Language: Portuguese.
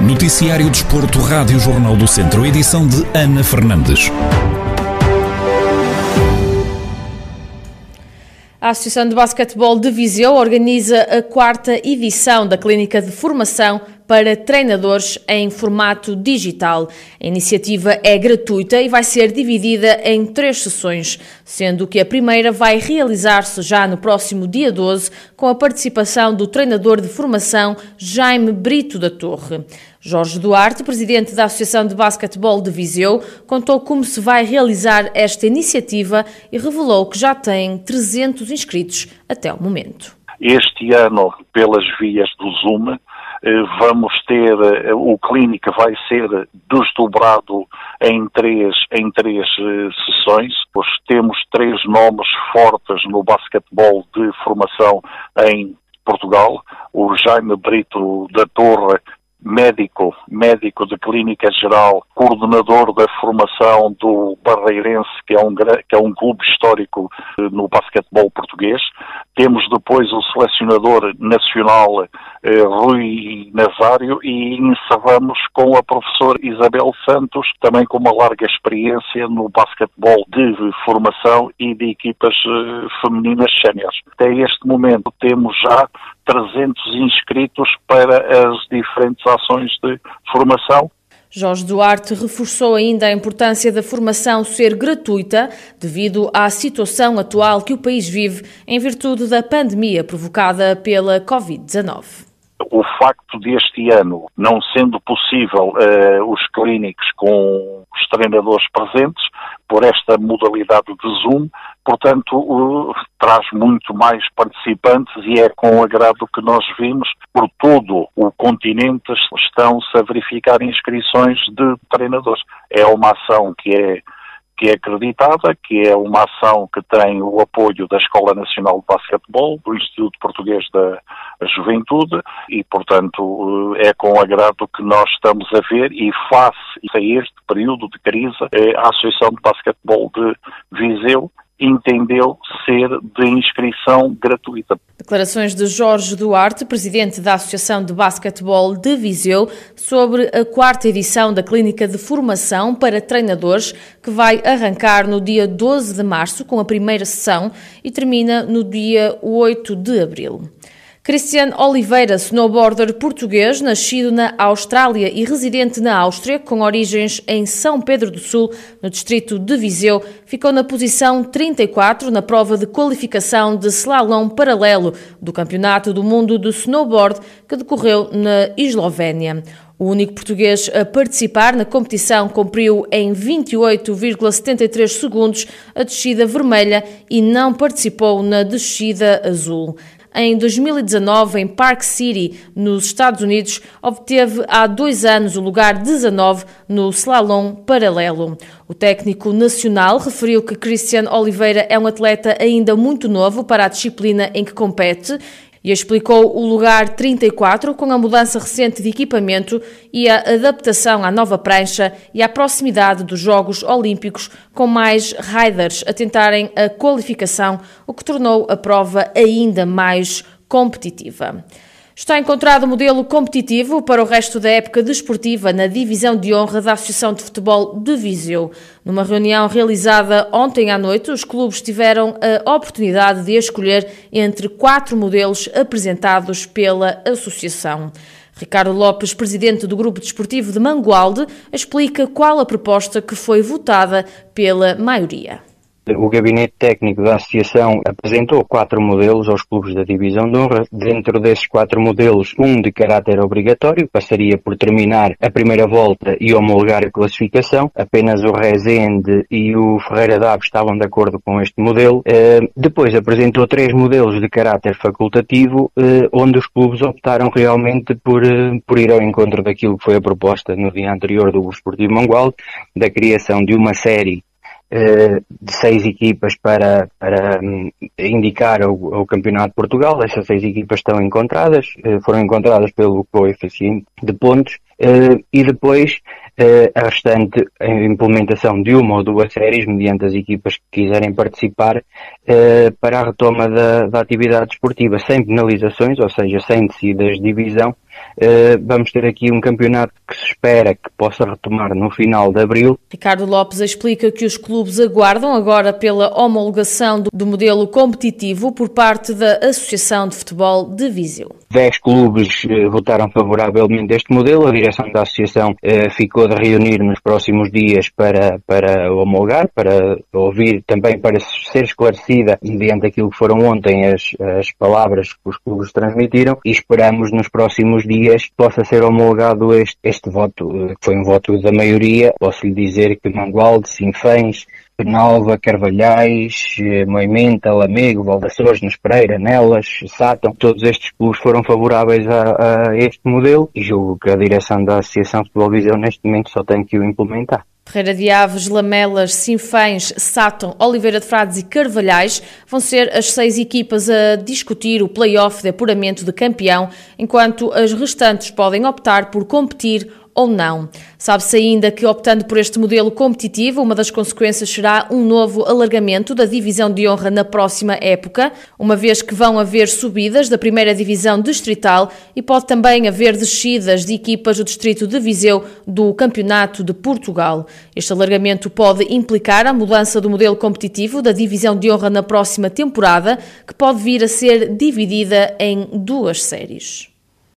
Noticiário Desporto, Rádio Jornal do Centro, edição de Ana Fernandes. A Associação de Basquetebol de Viseu organiza a quarta edição da Clínica de Formação para treinadores em formato digital. A iniciativa é gratuita e vai ser dividida em três sessões, sendo que a primeira vai realizar-se já no próximo dia 12, com a participação do treinador de formação Jaime Brito da Torre. Jorge Duarte, presidente da Associação de Basquetebol de Viseu, contou como se vai realizar esta iniciativa e revelou que já tem 300 inscritos até o momento. Este ano, pelas vias do Zoom, vamos ter, eh, o clínica vai ser desdobrado em três, em três eh, sessões. Pois temos três nomes fortes no basquetebol de formação em Portugal. O Jaime Brito da Torre, médico, médico de clínica geral, coordenador da formação do Barreirense, que é um, que é um clube histórico no basquetebol português. Temos depois o selecionador nacional eh, Rui Nazário e encerramos com a professora Isabel Santos, também com uma larga experiência no basquetebol de formação e de equipas eh, femininas séniores. Até este momento temos já 300 inscritos para as diferentes ações de formação Jorge Duarte reforçou ainda a importância da formação ser gratuita devido à situação atual que o país vive em virtude da pandemia provocada pela Covid-19 o facto deste ano não sendo possível uh, os clínicos com os treinadores presentes, por esta modalidade de Zoom, portanto, uh, traz muito mais participantes e é com agrado que nós vimos por todo o continente estão-se a verificar inscrições de treinadores. É uma ação que é que é acreditada, que é uma ação que tem o apoio da Escola Nacional de Basquetebol, do Instituto Português da Juventude e, portanto, é com agrado que nós estamos a ver e face a este período de crise, a Associação de Basquetebol de Viseu entendeu ser de inscrição gratuita. Declarações de Jorge Duarte, presidente da Associação de Basquetebol de Viseu, sobre a quarta edição da Clínica de Formação para Treinadores, que vai arrancar no dia 12 de março com a primeira sessão e termina no dia 8 de abril. Cristian Oliveira, snowboarder português, nascido na Austrália e residente na Áustria, com origens em São Pedro do Sul, no distrito de Viseu, ficou na posição 34 na prova de qualificação de slalom paralelo do Campeonato do Mundo de Snowboard, que decorreu na Eslovénia. O único português a participar na competição cumpriu em 28,73 segundos a descida vermelha e não participou na descida azul em 2019 em Park City, nos Estados Unidos, obteve há dois anos o lugar 19 no slalom paralelo. O técnico nacional referiu que Christian Oliveira é um atleta ainda muito novo para a disciplina em que compete e explicou o lugar 34 com a mudança recente de equipamento e a adaptação à nova prancha e à proximidade dos Jogos Olímpicos com mais riders a tentarem a qualificação, o que tornou a prova ainda mais competitiva. Está encontrado o modelo competitivo para o resto da época desportiva na divisão de honra da Associação de Futebol de Viseu. Numa reunião realizada ontem à noite, os clubes tiveram a oportunidade de escolher entre quatro modelos apresentados pela Associação. Ricardo Lopes, presidente do Grupo Desportivo de Mangualde, explica qual a proposta que foi votada pela maioria. O gabinete técnico da associação apresentou quatro modelos aos clubes da divisão de honra. Dentro desses quatro modelos, um de caráter obrigatório, passaria por terminar a primeira volta e homologar a classificação. Apenas o Rezende e o Ferreira Daves estavam de acordo com este modelo. Eh, depois apresentou três modelos de caráter facultativo, eh, onde os clubes optaram realmente por, eh, por ir ao encontro daquilo que foi a proposta no dia anterior do Esportivo Mangualde, da criação de uma série de seis equipas para, para hum, indicar o, o, Campeonato de Portugal. Essas seis equipas estão encontradas, eh, foram encontradas pelo coeficiente de pontos, eh, e depois a restante implementação de uma ou duas séries, mediante as equipas que quiserem participar, para a retoma da, da atividade esportiva, sem penalizações, ou seja, sem descidas de divisão, Uh, vamos ter aqui um campeonato que se espera que possa retomar no final de abril. Ricardo Lopes explica que os clubes aguardam agora pela homologação do, do modelo competitivo por parte da Associação de Futebol de Viseu. Dez clubes uh, votaram favoravelmente este modelo. A direção da associação uh, ficou de reunir nos próximos dias para, para homologar, para ouvir também para ser esclarecida mediante aquilo que foram ontem as, as palavras que os clubes transmitiram e esperamos nos próximos dias possa ser homologado este, este voto, que foi um voto da maioria. Posso lhe dizer que Mangualde, Sinfãs, Penalva, Carvalhais, eh, Moimenta, Lamego, Valdaçores, Nespereira, Nelas, Sátão, todos estes clubes foram favoráveis a, a, este modelo e julgo que a direção da Associação de Futebol Viseu neste momento só tem que o implementar. Ferreira de Aves, Lamelas, Sinfãs, Sátão, Oliveira de Frades e Carvalhais vão ser as seis equipas a discutir o play-off de apuramento de campeão, enquanto as restantes podem optar por competir ou não. Sabe-se ainda que, optando por este modelo competitivo, uma das consequências será um novo alargamento da divisão de honra na próxima época, uma vez que vão haver subidas da primeira divisão distrital e pode também haver descidas de equipas do distrito de Viseu do Campeonato de Portugal. Este alargamento pode implicar a mudança do modelo competitivo da divisão de honra na próxima temporada, que pode vir a ser dividida em duas séries.